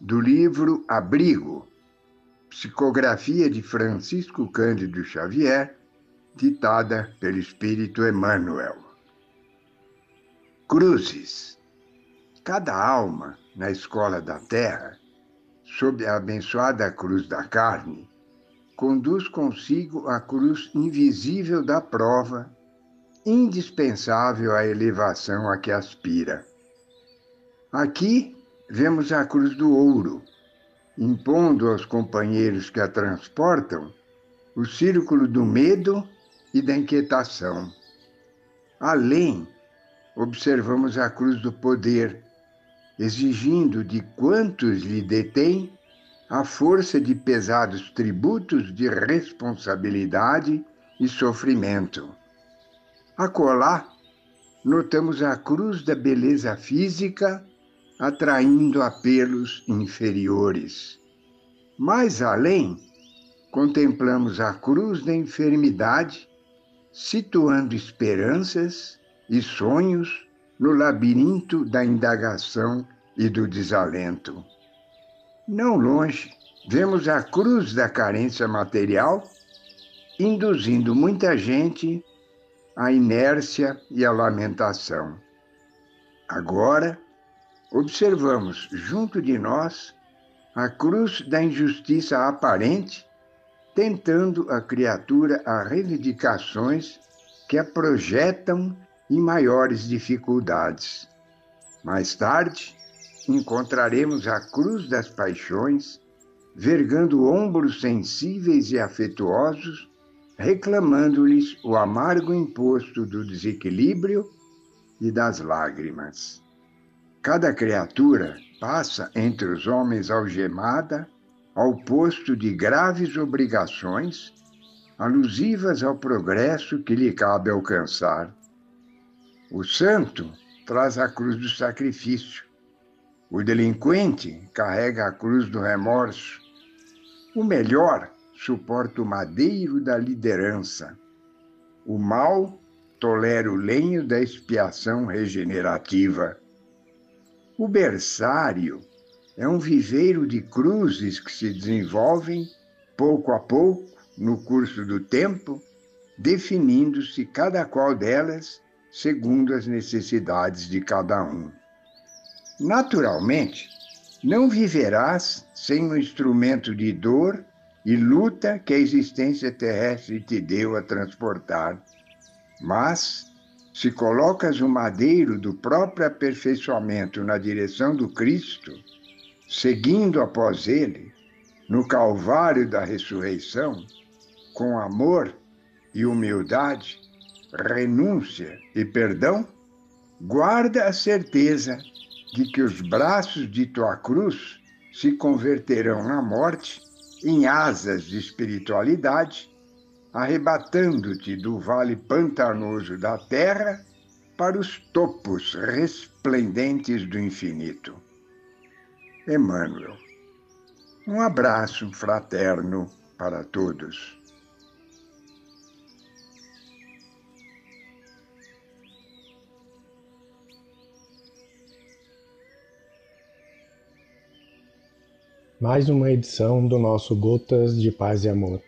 do livro Abrigo, psicografia de Francisco Cândido Xavier, ditada pelo Espírito Emmanuel. Cruzes. Cada alma na escola da terra, sob a abençoada cruz da carne, conduz consigo a cruz invisível da prova indispensável à elevação a que aspira. Aqui vemos a cruz do ouro, impondo aos companheiros que a transportam o círculo do medo e da inquietação. Além, observamos a cruz do poder, exigindo de quantos lhe detêm a força de pesados tributos de responsabilidade e sofrimento. Acolá, notamos a cruz da beleza física atraindo apelos inferiores. Mais além, contemplamos a cruz da enfermidade, situando esperanças e sonhos no labirinto da indagação e do desalento. Não longe, vemos a cruz da carência material, induzindo muita gente a inércia e a lamentação. Agora, observamos junto de nós a cruz da injustiça aparente, tentando a criatura a reivindicações que a projetam em maiores dificuldades. Mais tarde, encontraremos a cruz das paixões, vergando ombros sensíveis e afetuosos reclamando-lhes o amargo imposto do desequilíbrio e das lágrimas. Cada criatura passa entre os homens algemada ao posto de graves obrigações alusivas ao progresso que lhe cabe alcançar. O santo traz a cruz do sacrifício, o delinquente carrega a cruz do remorso, o melhor suporta o madeiro da liderança. O mal tolera o lenho da expiação regenerativa. O berçário é um viveiro de cruzes que se desenvolvem pouco a pouco no curso do tempo, definindo-se cada qual delas segundo as necessidades de cada um. Naturalmente, não viverás sem um instrumento de dor e luta que a existência terrestre te deu a transportar. Mas, se colocas o madeiro do próprio aperfeiçoamento na direção do Cristo, seguindo após ele, no Calvário da ressurreição, com amor e humildade, renúncia e perdão, guarda a certeza de que os braços de tua cruz se converterão na morte em asas de espiritualidade, arrebatando-te do vale pantanoso da terra para os topos resplendentes do infinito. Emmanuel. Um abraço fraterno para todos. mais uma edição do nosso Gotas de Paz e Amor.